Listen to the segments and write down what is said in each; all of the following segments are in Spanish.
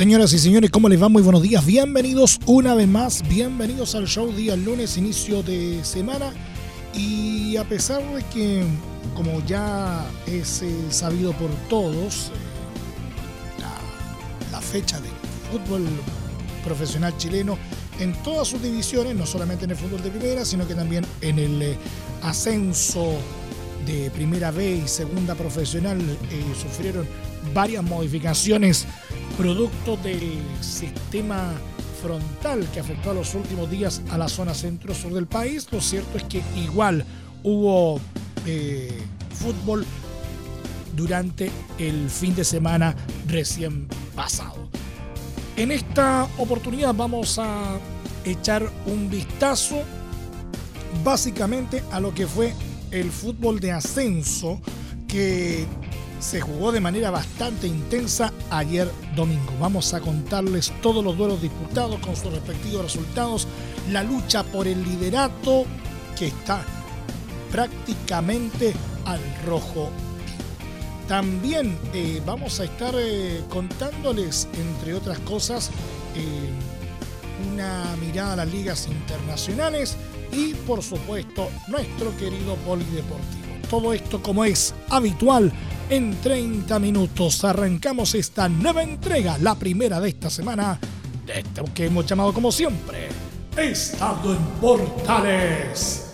Señoras y señores, ¿cómo les va? Muy buenos días. Bienvenidos una vez más. Bienvenidos al show día lunes, inicio de semana. Y a pesar de que, como ya es eh, sabido por todos, eh, la, fecha del fútbol profesional chileno en todas sus divisiones, no solamente en el fútbol de primera, sino que también en el eh, ascenso de primera B y segunda profesional, sufrieron varias modificaciones producto del sistema frontal que afectó a los últimos días a la zona centro-sur del país. Lo cierto es que igual hubo eh, fútbol durante el fin de semana recién pasado. En esta oportunidad vamos a echar un vistazo básicamente a lo que fue el fútbol de ascenso que se jugó de manera bastante intensa ayer domingo. Vamos a contarles todos los duelos disputados con sus respectivos resultados, la lucha por el liderato que está prácticamente al rojo. También eh, vamos a estar eh, contándoles, entre otras cosas, eh, una mirada a las ligas internacionales y, por supuesto, nuestro querido polideportivo. Todo esto como es habitual en 30 minutos arrancamos esta nueva entrega, la primera de esta semana, de esto que hemos llamado como siempre, Estado en Portales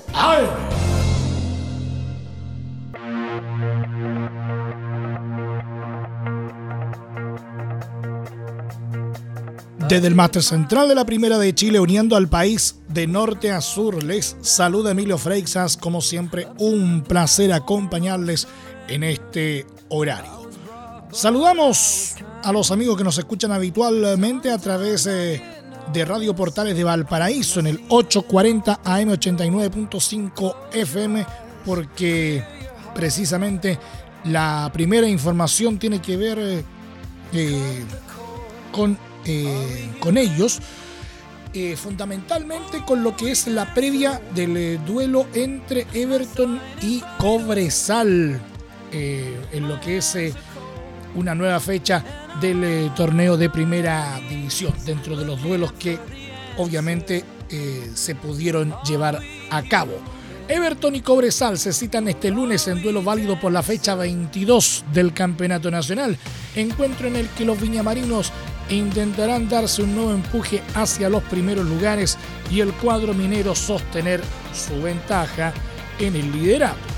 Desde el máster central de la Primera de Chile, uniendo al país de norte a sur, les saluda Emilio Freixas. Como siempre, un placer acompañarles en este horario. Saludamos a los amigos que nos escuchan habitualmente a través de Radio Portales de Valparaíso en el 840 AM 89.5 FM porque precisamente la primera información tiene que ver eh, con, eh, con ellos. Eh, fundamentalmente con lo que es la previa del duelo entre Everton y Cobresal eh, en lo que es eh, una nueva fecha del eh, torneo de primera división, dentro de los duelos que obviamente se pudieron llevar a cabo. Everton y Cobresal se citan este lunes en duelo válido por la fecha 22 del Campeonato Nacional, encuentro en el que los viñamarinos intentarán darse un nuevo empuje hacia los primeros lugares y el cuadro minero sostener su ventaja en el liderato.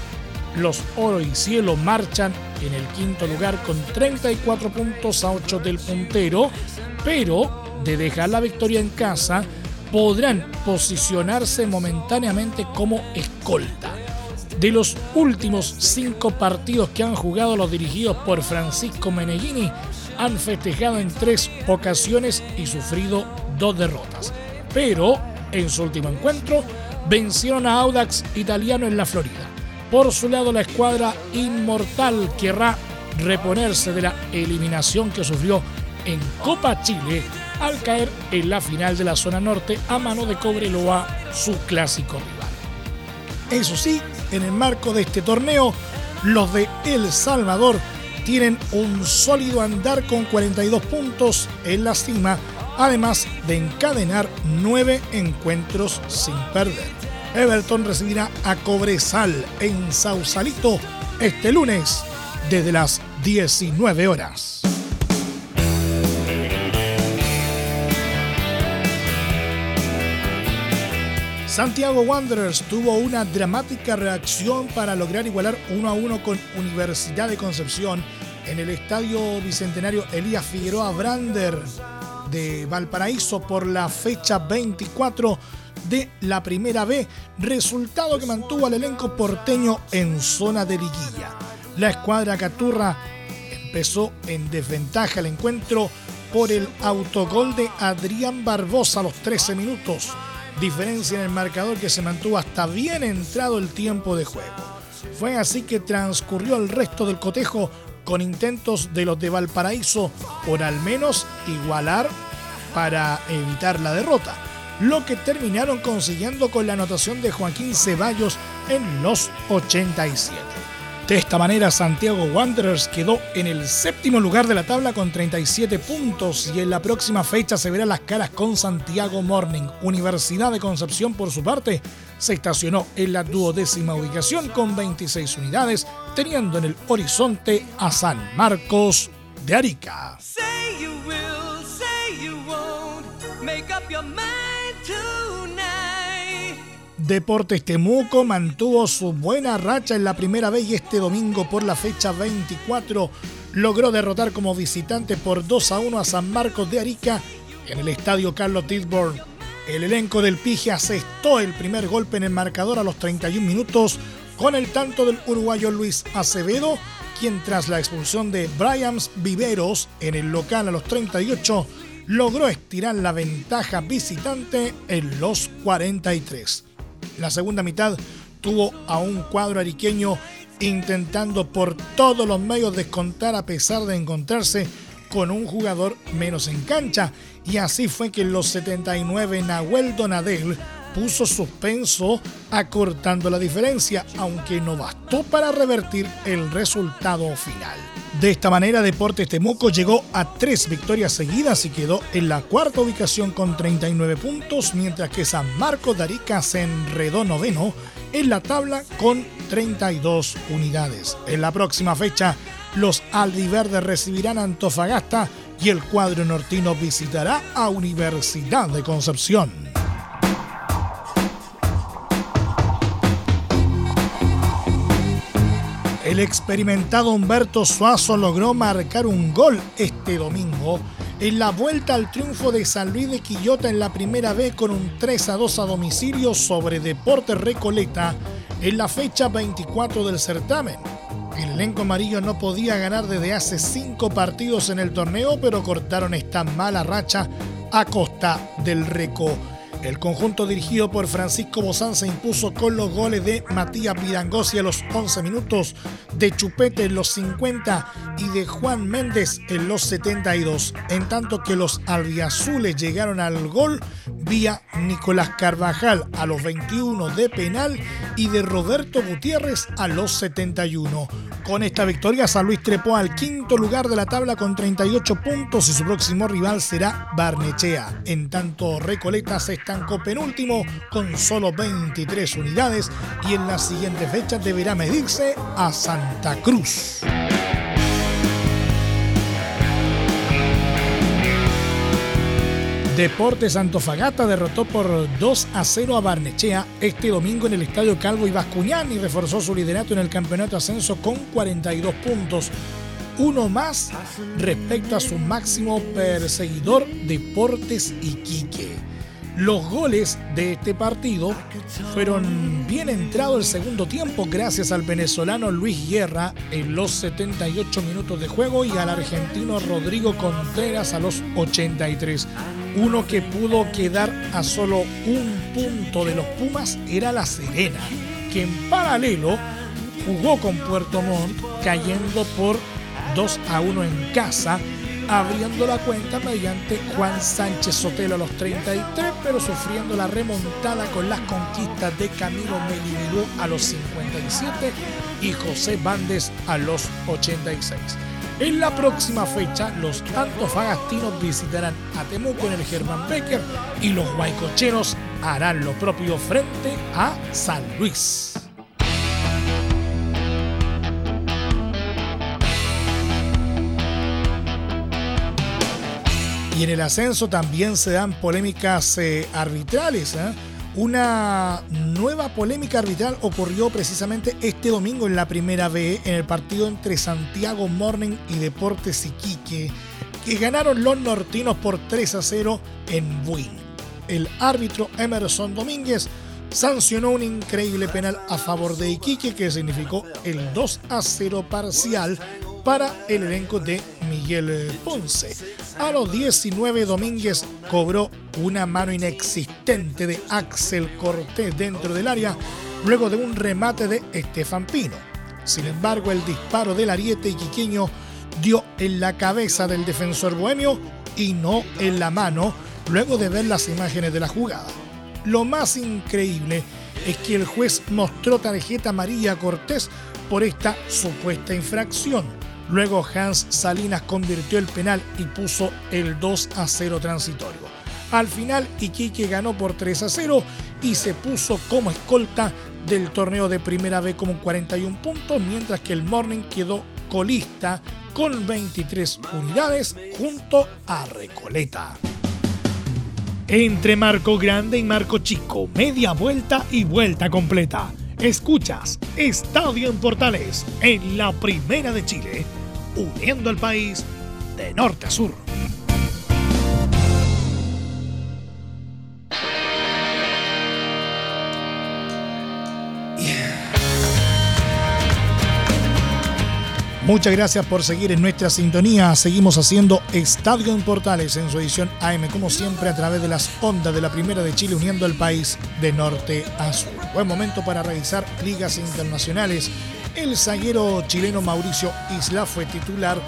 Los Oro y Cielo marchan en el quinto lugar con 34 puntos a 8 del puntero, pero de dejar la victoria en casa podrán posicionarse momentáneamente como escolta. De los últimos cinco partidos que han jugado los dirigidos por Francisco Meneghini, han festejado en tres ocasiones y sufrido dos derrotas. Pero en su último encuentro vencieron a Audax Italiano en la Florida. Por su lado, la escuadra inmortal querrá reponerse de la eliminación que sufrió en Copa Chile al caer en la final de la zona norte a mano de Cobreloa, su clásico rival. Eso sí, en el marco de este torneo, los de El Salvador tienen un sólido andar con 42 puntos en la cima, además de encadenar nueve encuentros sin perder. Everton recibirá a Cobresal en Sausalito este lunes desde las 19 horas. Santiago Wanderers tuvo una dramática reacción para lograr igualar 1 a 1 con Universidad de Concepción en el estadio bicentenario Elías Figueroa Brander de Valparaíso por la fecha 24 de la Primera B, resultado que mantuvo al elenco porteño en zona de liguilla. La escuadra Caturra empezó en desventaja el encuentro por el autogol de Adrián Barbosa a los 13 minutos, diferencia en el marcador que se mantuvo hasta bien entrado el tiempo de juego. Fue así que transcurrió el resto del cotejo con intentos de los de Valparaíso por al menos igualar para evitar la derrota, lo que terminaron consiguiendo con la anotación de Joaquín Ceballos en los 87. De esta manera, Santiago Wanderers quedó en el séptimo lugar de la tabla con 37 puntos y en la próxima fecha se verán las caras con Santiago Morning. Universidad de Concepción, por su parte, se estacionó en la duodécima ubicación con 26 unidades, teniendo en el horizonte a San Marcos de Arica. Deportes Temuco mantuvo su buena racha en la primera vez y este domingo por la fecha 24 logró derrotar como visitante por 2 a 1 a San Marcos de Arica en el estadio Carlos Tisborn. El elenco del Pige asestó el primer golpe en el marcador a los 31 minutos con el tanto del uruguayo Luis Acevedo, quien tras la expulsión de Brian Viveros en el local a los 38 logró estirar la ventaja visitante en los 43. La segunda mitad tuvo a un cuadro ariqueño intentando por todos los medios descontar a pesar de encontrarse con un jugador menos en cancha y así fue que en los 79 Nahuel Donadel puso suspenso acortando la diferencia, aunque no bastó para revertir el resultado final. De esta manera, Deportes Temuco llegó a tres victorias seguidas y quedó en la cuarta ubicación con 39 puntos, mientras que San Marcos de Arica se enredó noveno en la tabla con 32 unidades. En la próxima fecha, los albiverdes recibirán a Antofagasta y el cuadro nortino visitará a Universidad de Concepción. El experimentado Humberto Suazo logró marcar un gol este domingo en la vuelta al triunfo de San Luis de Quillota en la primera B con un 3 a 2 a domicilio sobre Deportes Recoleta en la fecha 24 del certamen. El elenco amarillo no podía ganar desde hace cinco partidos en el torneo, pero cortaron esta mala racha a costa del Reco. El conjunto dirigido por Francisco Bozán se impuso con los goles de Matías Vidangosi a los 11 minutos, de Chupete en los 50 y de Juan Méndez en los 72, en tanto que los albiazules llegaron al gol vía Nicolás Carvajal a los 21 de penal y de Roberto Gutiérrez a los 71. Con esta victoria, San Luis trepó al quinto lugar de la tabla con 38 puntos y su próximo rival será Barnechea. En tanto, Recoleta se estancó penúltimo con solo 23 unidades y en las siguientes fechas deberá medirse a Santa Cruz. Deportes Antofagasta derrotó por 2 a 0 a Barnechea este domingo en el Estadio Calvo y Bascuñán y reforzó su liderato en el campeonato ascenso con 42 puntos. Uno más respecto a su máximo perseguidor Deportes Iquique. Los goles de este partido fueron bien entrado el segundo tiempo gracias al venezolano Luis Guerra en los 78 minutos de juego y al argentino Rodrigo Contreras a los 83. Uno que pudo quedar a solo un punto de los Pumas era La Serena, que en paralelo jugó con Puerto Montt, cayendo por 2 a 1 en casa, abriendo la cuenta mediante Juan Sánchez Sotelo a los 33, pero sufriendo la remontada con las conquistas de Camilo Melibirú a los 57 y José Bandes a los 86. En la próxima fecha, los antofagastinos visitarán a Temuco en el Germán Becker y los guaycocheros harán lo propio frente a San Luis. Y en el ascenso también se dan polémicas eh, arbitrales. ¿eh? Una nueva polémica arbitral ocurrió precisamente este domingo en la primera B en el partido entre Santiago Morning y Deportes Iquique, que ganaron los nortinos por 3 a 0 en Buin. El árbitro Emerson Domínguez sancionó un increíble penal a favor de Iquique que significó el 2 a 0 parcial para el elenco de Miguel Ponce. A los 19 Domínguez cobró una mano inexistente de Axel Cortés dentro del área luego de un remate de Estefan Pino. Sin embargo, el disparo del ariete iquiqueño dio en la cabeza del defensor bohemio y no en la mano luego de ver las imágenes de la jugada. Lo más increíble es que el juez mostró tarjeta amarilla a Cortés por esta supuesta infracción. Luego Hans Salinas convirtió el penal y puso el 2 a 0 transitorio. Al final Iquique ganó por 3 a 0 y se puso como escolta del torneo de Primera B con 41 puntos, mientras que el Morning quedó colista con 23 unidades junto a Recoleta. Entre Marco Grande y Marco Chico, media vuelta y vuelta completa. Escuchas Estadio en Portales en la Primera de Chile, uniendo al país de norte a sur. Muchas gracias por seguir en nuestra sintonía. Seguimos haciendo Estadio en Portales en su edición AM, como siempre, a través de las ondas de la Primera de Chile, uniendo al país de norte a sur. Buen momento para revisar ligas internacionales. El zaguero chileno Mauricio Isla fue titular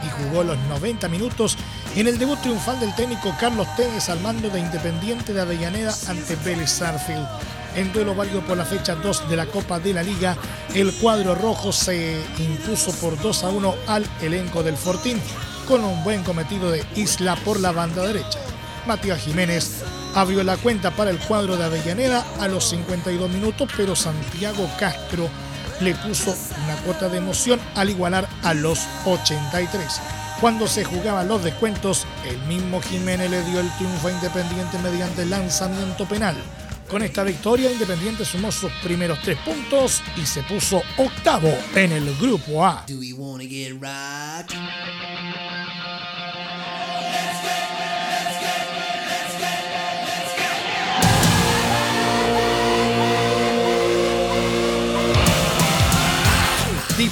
y jugó los 90 minutos en el debut triunfal del técnico Carlos Tevez al mando de Independiente de Avellaneda ante Vélez Sarfield. En duelo válido por la fecha 2 de la Copa de la Liga, el cuadro rojo se impuso por 2 a 1 al elenco del Fortín, con un buen cometido de Isla por la banda derecha. Matías Jiménez abrió la cuenta para el cuadro de Avellaneda a los 52 minutos, pero Santiago Castro le puso una cuota de emoción al igualar a los 83. Cuando se jugaban los descuentos, el mismo Jiménez le dio el triunfo a Independiente mediante lanzamiento penal. Con esta victoria, Independiente sumó sus primeros tres puntos y se puso octavo en el grupo A.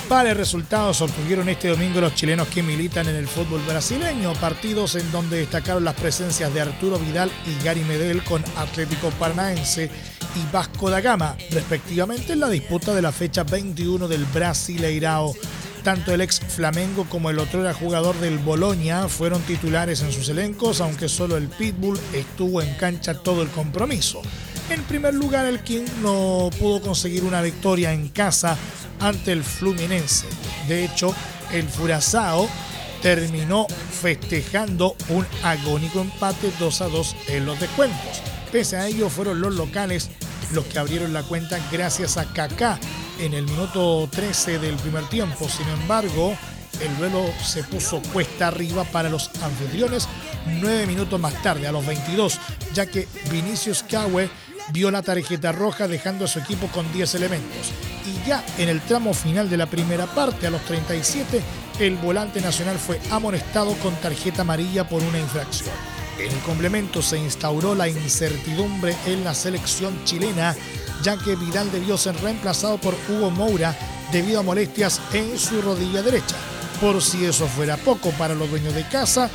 Dispares resultados obtuvieron este domingo los chilenos que militan en el fútbol brasileño, partidos en donde destacaron las presencias de Arturo Vidal y Gary Medel con Atlético Paranaense y Vasco da Gama, respectivamente en la disputa de la fecha 21 del Brasileirao. Tanto el ex Flamengo como el otro jugador del Bolonia fueron titulares en sus elencos, aunque solo el Pitbull estuvo en cancha todo el compromiso. En primer lugar, el King no pudo conseguir una victoria en casa ante el Fluminense. De hecho, el Furazao terminó festejando un agónico empate 2 a 2 en los descuentos. Pese a ello, fueron los locales los que abrieron la cuenta gracias a Kaká en el minuto 13 del primer tiempo. Sin embargo, el duelo se puso cuesta arriba para los anfitriones nueve minutos más tarde, a los 22, ya que Vinicius Cawe vio la tarjeta roja dejando a su equipo con 10 elementos. Y ya en el tramo final de la primera parte, a los 37, el volante nacional fue amonestado con tarjeta amarilla por una infracción. En el complemento se instauró la incertidumbre en la selección chilena, ya que Vidal debió ser reemplazado por Hugo Moura debido a molestias en su rodilla derecha. Por si eso fuera poco para los dueños de casa,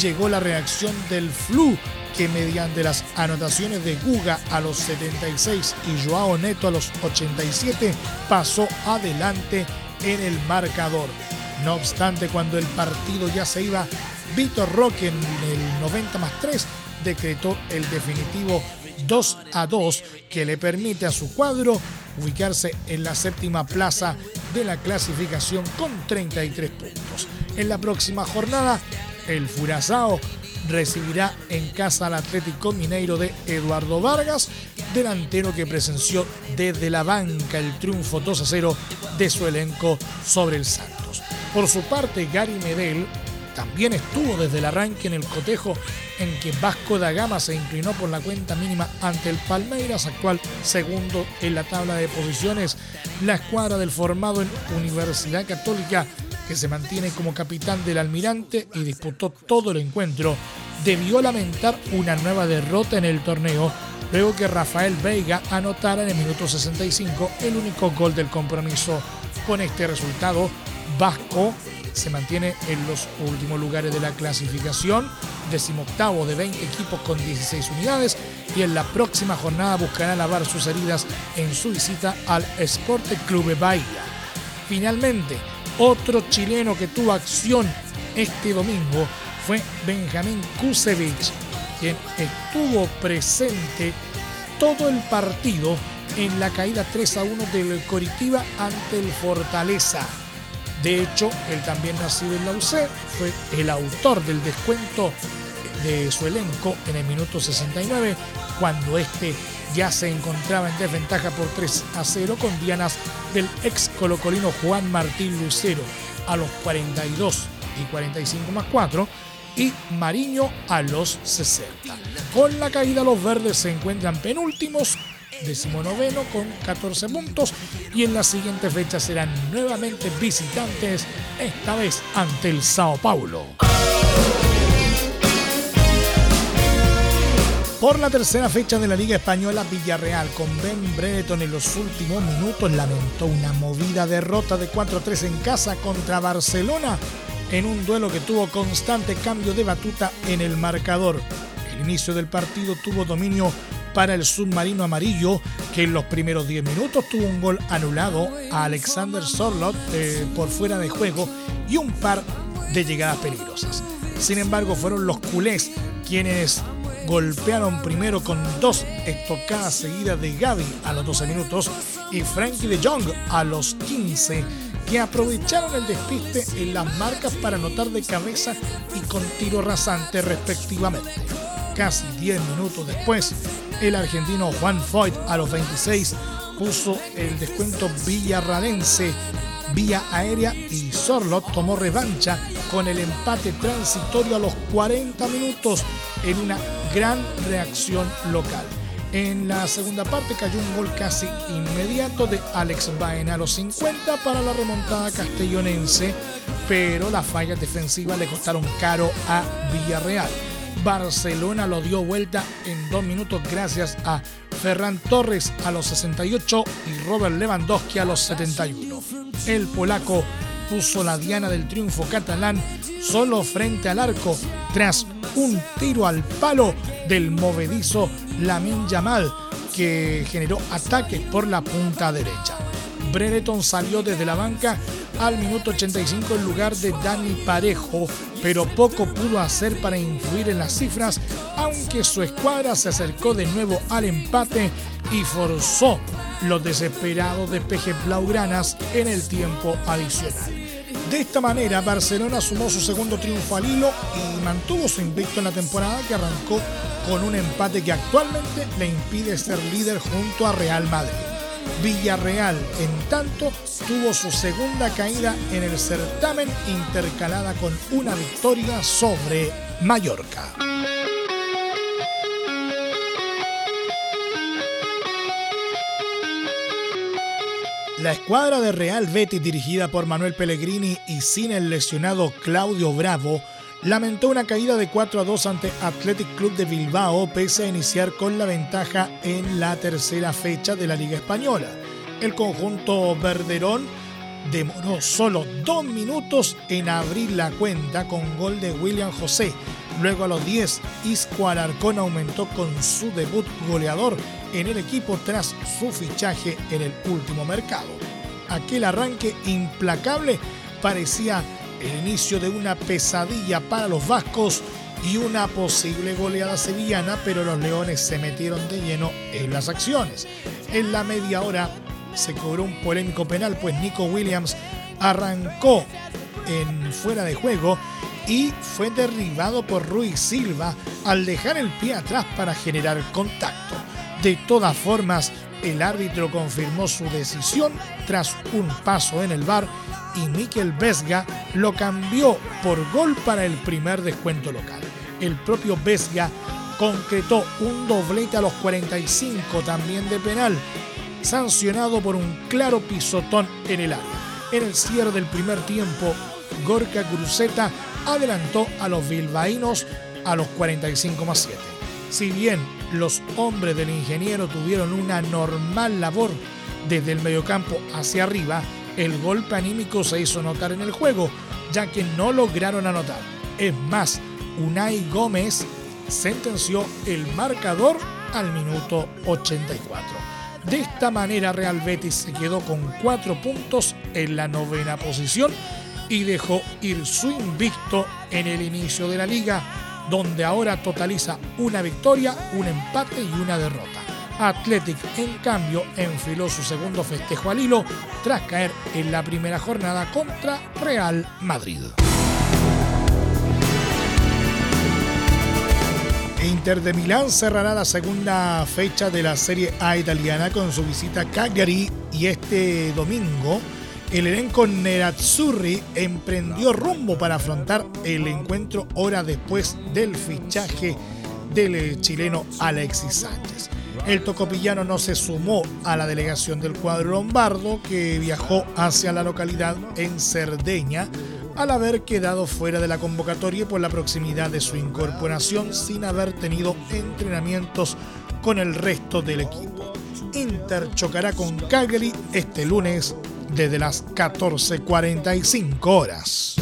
llegó la reacción del flu que mediante las anotaciones de Guga a los 76 y Joao Neto a los 87 pasó adelante en el marcador. No obstante, cuando el partido ya se iba, Víctor Roque en el 90 más 3 decretó el definitivo 2 a 2 que le permite a su cuadro ubicarse en la séptima plaza de la clasificación con 33 puntos. En la próxima jornada, el Furazao recibirá en casa al Atlético Mineiro de Eduardo Vargas, delantero que presenció desde la banca el triunfo 2 a 0 de su elenco sobre el Santos. Por su parte, Gary Medel también estuvo desde el arranque en el cotejo en que Vasco da Gama se inclinó por la cuenta mínima ante el Palmeiras, actual segundo en la tabla de posiciones. La escuadra del formado en Universidad Católica que se mantiene como capitán del almirante y disputó todo el encuentro, debió lamentar una nueva derrota en el torneo luego que Rafael Veiga anotara en el minuto 65 el único gol del compromiso. Con este resultado, Vasco se mantiene en los últimos lugares de la clasificación, decimoctavo de 20 equipos con 16 unidades y en la próxima jornada buscará lavar sus heridas en su visita al Esporte Clube Bahía. Finalmente, otro chileno que tuvo acción este domingo fue Benjamín Kusevich, quien estuvo presente todo el partido en la caída 3 a 1 del Coritiba ante el Fortaleza. De hecho, él también nacido en la fue el autor del descuento de su elenco en el minuto 69, cuando este ya se encontraba en desventaja por 3 a 0 con dianas del ex colocolino Juan Martín Lucero a los 42 y 45 más 4 y Mariño a los 60. Con la caída los verdes se encuentran penúltimos decimonoveno con 14 puntos y en la siguiente fecha serán nuevamente visitantes, esta vez ante el Sao Paulo. Por la tercera fecha de la Liga Española, Villarreal con Ben Breton en los últimos minutos lamentó una movida derrota de 4-3 en casa contra Barcelona en un duelo que tuvo constante cambio de batuta en el marcador. El inicio del partido tuvo dominio para el submarino amarillo, que en los primeros 10 minutos tuvo un gol anulado a Alexander Sorlot eh, por fuera de juego y un par de llegadas peligrosas. Sin embargo, fueron los culés quienes golpearon primero con dos estocadas seguidas de Gaby a los 12 minutos y Frankie de Jong a los 15 que aprovecharon el despiste en las marcas para anotar de cabeza y con tiro rasante respectivamente. Casi 10 minutos después, el argentino Juan Foyt a los 26 puso el descuento villarradense vía aérea y Sorlot tomó revancha con el empate transitorio a los 40 minutos en una gran reacción local. En la segunda parte cayó un gol casi inmediato de Alex Baena a los 50 para la remontada castellonense, pero las fallas defensivas le costaron caro a Villarreal. Barcelona lo dio vuelta en dos minutos gracias a Ferran Torres a los 68 y Robert Lewandowski a los 71. El polaco puso la diana del triunfo catalán solo frente al arco tras un tiro al palo del movedizo Lamin Yamal que generó ataque por la punta derecha. Brereton salió desde la banca al minuto 85 en lugar de Dani Parejo, pero poco pudo hacer para influir en las cifras, aunque su escuadra se acercó de nuevo al empate y forzó los desesperados despejes blaugranas en el tiempo adicional. De esta manera, Barcelona sumó su segundo triunfo al hilo y mantuvo su invicto en la temporada que arrancó con un empate que actualmente le impide ser líder junto a Real Madrid. Villarreal, en tanto, tuvo su segunda caída en el certamen intercalada con una victoria sobre Mallorca. La escuadra de Real Betis dirigida por Manuel Pellegrini y sin el lesionado Claudio Bravo lamentó una caída de 4 a 2 ante Athletic Club de Bilbao pese a iniciar con la ventaja en la tercera fecha de la Liga Española. El conjunto verderón demoró solo dos minutos en abrir la cuenta con gol de William José. Luego a los 10, Isco Alarcón aumentó con su debut goleador en el equipo tras su fichaje en el último mercado. Aquel arranque implacable parecía el inicio de una pesadilla para los vascos y una posible goleada sevillana, pero los leones se metieron de lleno en las acciones. En la media hora se cobró un polémico penal, pues Nico Williams arrancó en fuera de juego y fue derribado por Ruiz Silva al dejar el pie atrás para generar contacto. De todas formas, el árbitro confirmó su decisión tras un paso en el bar y Miquel Vesga lo cambió por gol para el primer descuento local. El propio Vesga concretó un doblete a los 45 también de penal, sancionado por un claro pisotón en el área. En el cierre del primer tiempo, Gorka Cruzeta adelantó a los bilbaínos a los 45 más 7. Si bien los hombres del ingeniero tuvieron una normal labor desde el mediocampo hacia arriba, el golpe anímico se hizo notar en el juego, ya que no lograron anotar. Es más, Unai Gómez sentenció el marcador al minuto 84. De esta manera Real Betis se quedó con cuatro puntos en la novena posición y dejó ir su invicto en el inicio de la liga, donde ahora totaliza una victoria, un empate y una derrota. Athletic, en cambio, enfiló su segundo festejo al hilo tras caer en la primera jornada contra Real Madrid. Inter de Milán cerrará la segunda fecha de la Serie A italiana con su visita a Cagliari y este domingo el elenco Nerazzurri emprendió rumbo para afrontar el encuentro hora después del fichaje del chileno Alexis Sánchez. El tocopillano no se sumó a la delegación del cuadro lombardo que viajó hacia la localidad en Cerdeña al haber quedado fuera de la convocatoria por la proximidad de su incorporación sin haber tenido entrenamientos con el resto del equipo. Inter chocará con Cagliari este lunes desde las 14.45 horas.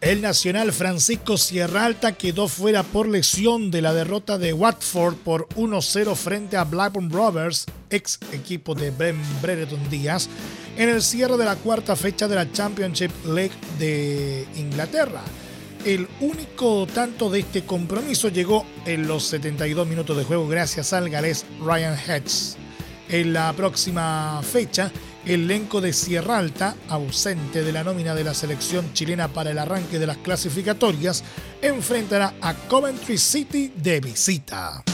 El nacional Francisco Sierra Alta quedó fuera por lesión de la derrota de Watford por 1-0 frente a Blackburn Rovers, ex equipo de Ben Brereton Díaz, en el cierre de la cuarta fecha de la Championship League de Inglaterra. El único tanto de este compromiso llegó en los 72 minutos de juego gracias al galés Ryan Hedges. En la próxima fecha, el elenco de Sierra Alta, ausente de la nómina de la selección chilena para el arranque de las clasificatorias, enfrentará a Coventry City de visita.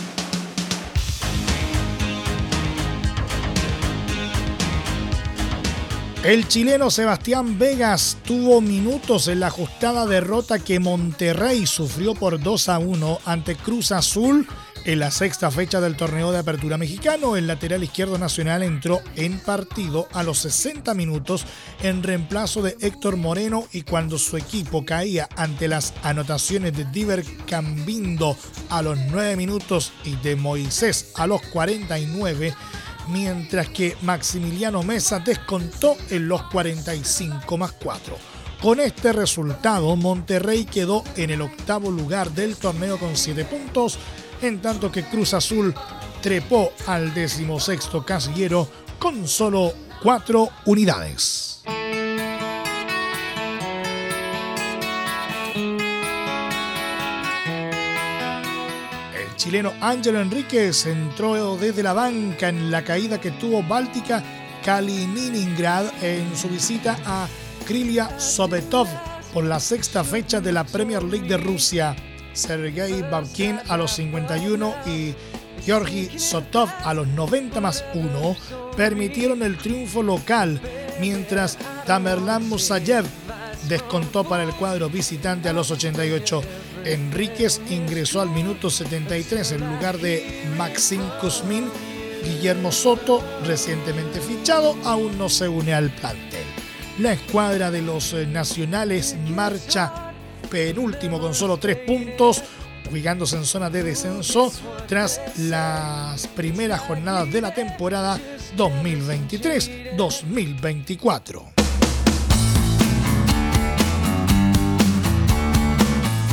El chileno Sebastián Vegas tuvo minutos en la ajustada derrota que Monterrey sufrió por 2 a 1 ante Cruz Azul en la sexta fecha del torneo de apertura mexicano. El lateral izquierdo nacional entró en partido a los 60 minutos en reemplazo de Héctor Moreno y cuando su equipo caía ante las anotaciones de Diver Cambindo a los 9 minutos y de Moisés a los 49 mientras que Maximiliano Mesa descontó en los 45 más 4. Con este resultado, Monterrey quedó en el octavo lugar del torneo con 7 puntos, en tanto que Cruz Azul trepó al decimosexto casillero con solo 4 unidades. Chileno Ángelo Enríquez entró desde la banca en la caída que tuvo Báltica Kaliningrad en su visita a Krylia Sobetov por la sexta fecha de la Premier League de Rusia. Sergei Babkin a los 51 y Georgi Sotov a los 90 más 1 permitieron el triunfo local, mientras Tamerlan Musayev descontó para el cuadro visitante a los 88. Enríquez ingresó al minuto 73 en lugar de Maxim Kuzmin. Guillermo Soto, recientemente fichado, aún no se une al plantel. La escuadra de los eh, nacionales marcha penúltimo con solo tres puntos, ubicándose en zona de descenso tras las primeras jornadas de la temporada 2023-2024.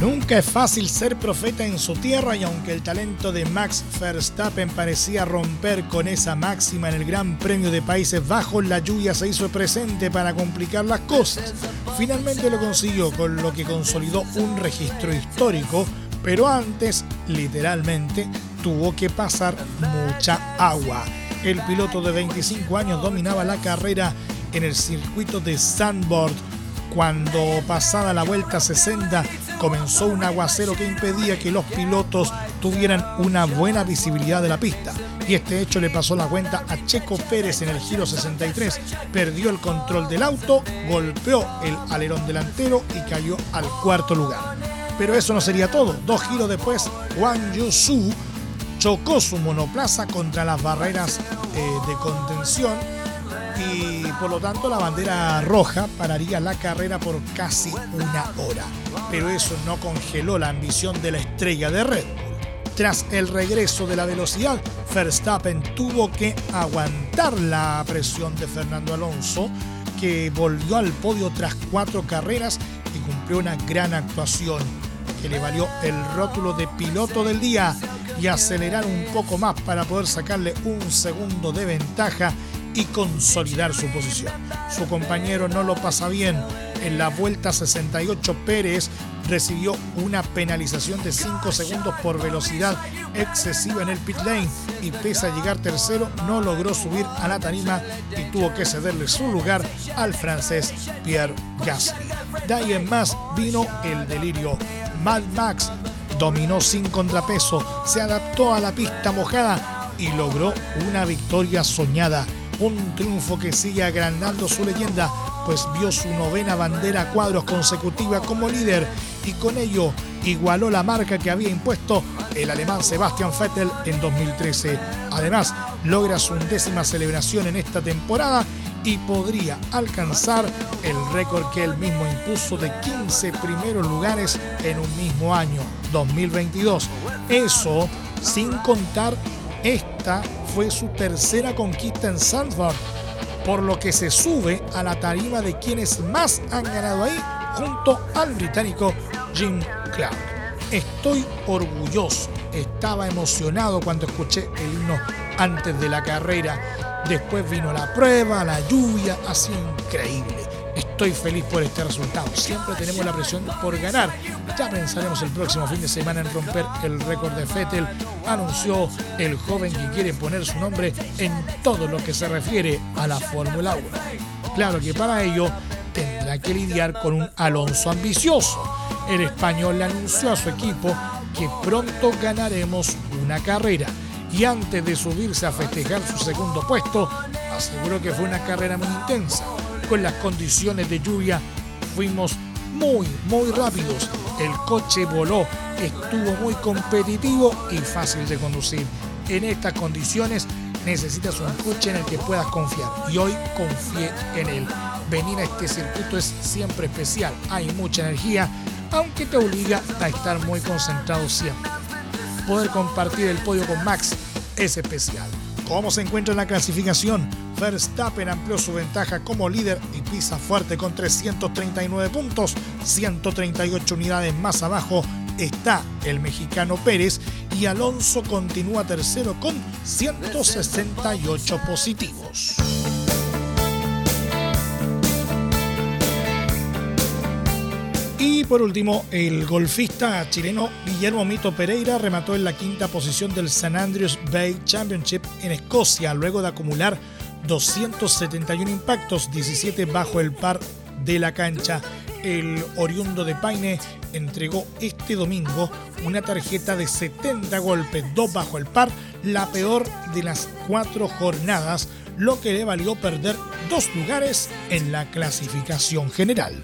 Nunca es fácil ser profeta en su tierra y aunque el talento de Max Verstappen parecía romper con esa máxima en el Gran Premio de Países Bajos, la lluvia se hizo presente para complicar las cosas. Finalmente lo consiguió con lo que consolidó un registro histórico, pero antes, literalmente, tuvo que pasar mucha agua. El piloto de 25 años dominaba la carrera en el circuito de Sandboard cuando pasada la vuelta 60 comenzó un aguacero que impedía que los pilotos tuvieran una buena visibilidad de la pista. Y este hecho le pasó la cuenta a Checo Pérez en el giro 63. Perdió el control del auto, golpeó el alerón delantero y cayó al cuarto lugar. Pero eso no sería todo. Dos giros después, Juan Yusu chocó su monoplaza contra las barreras eh, de contención y por lo tanto la bandera roja pararía la carrera por casi una hora. Pero eso no congeló la ambición de la estrella de Red Bull. Tras el regreso de la velocidad, Verstappen tuvo que aguantar la presión de Fernando Alonso, que volvió al podio tras cuatro carreras y cumplió una gran actuación que le valió el rótulo de piloto del día y acelerar un poco más para poder sacarle un segundo de ventaja y consolidar su posición. Su compañero no lo pasa bien. En la vuelta 68 Pérez recibió una penalización de 5 segundos por velocidad excesiva en el pit lane y pese a llegar tercero no logró subir a la tarima y tuvo que cederle su lugar al francés Pierre Gasly. De ahí en más vino el delirio. Mad Max dominó sin contrapeso, se adaptó a la pista mojada y logró una victoria soñada un triunfo que sigue agrandando su leyenda, pues vio su novena bandera cuadros consecutiva como líder y con ello igualó la marca que había impuesto el alemán Sebastian Vettel en 2013. Además, logra su undécima celebración en esta temporada y podría alcanzar el récord que él mismo impuso de 15 primeros lugares en un mismo año, 2022. Eso sin contar esta fue su tercera conquista en Sanford, por lo que se sube a la tarima de quienes más han ganado ahí junto al británico Jim Clark. Estoy orgulloso, estaba emocionado cuando escuché el himno antes de la carrera. Después vino la prueba, la lluvia, ha sido increíble. Estoy feliz por este resultado. Siempre tenemos la presión por ganar. Ya pensaremos el próximo fin de semana en romper el récord de Fettel, anunció el joven que quiere poner su nombre en todo lo que se refiere a la Fórmula 1. Claro que para ello tendrá que lidiar con un Alonso ambicioso. El español le anunció a su equipo que pronto ganaremos una carrera y antes de subirse a festejar su segundo puesto, aseguró que fue una carrera muy intensa con las condiciones de lluvia fuimos muy, muy rápidos. El coche voló, estuvo muy competitivo y fácil de conducir. En estas condiciones necesitas un coche en el que puedas confiar y hoy confié en él. Venir a este circuito es siempre especial, hay mucha energía, aunque te obliga a estar muy concentrado siempre. Poder compartir el podio con Max es especial. ¿Cómo se encuentra en la clasificación? Verstappen amplió su ventaja como líder y pisa fuerte con 339 puntos, 138 unidades más abajo está el mexicano Pérez y Alonso continúa tercero con 168 positivos. Y por último, el golfista chileno Guillermo Mito Pereira remató en la quinta posición del San Andrews Bay Championship en Escocia luego de acumular 271 impactos, 17 bajo el par de la cancha. El oriundo de Paine entregó este domingo una tarjeta de 70 golpes, 2 bajo el par, la peor de las cuatro jornadas, lo que le valió perder dos lugares en la clasificación general.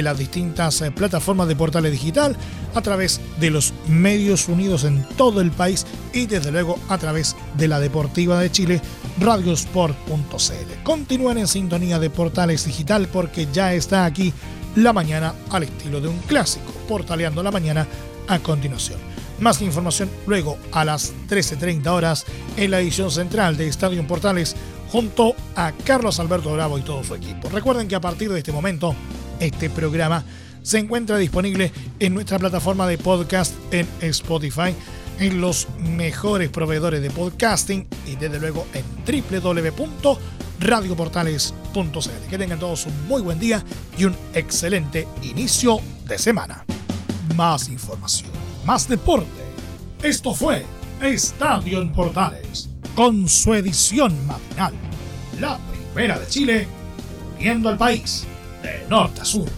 las distintas eh, plataformas de portales digital, a través de los medios unidos en todo el país y desde luego a través de la Deportiva de Chile radiosport.cl. Continúen en sintonía de Portales Digital porque ya está aquí la mañana al estilo de un clásico, portaleando la mañana a continuación. Más información luego a las 13.30 horas en la edición central de Estadio Portales junto a Carlos Alberto Bravo y todo su equipo. Recuerden que a partir de este momento este programa se encuentra disponible en nuestra plataforma de podcast en Spotify en los mejores proveedores de podcasting y desde luego en www.radioportales.cl. Que tengan todos un muy buen día y un excelente inicio de semana. Más información, más deporte. Esto fue Estadio en Portales, con su edición matinal. La primera de Chile, viendo al país eh, nord a sud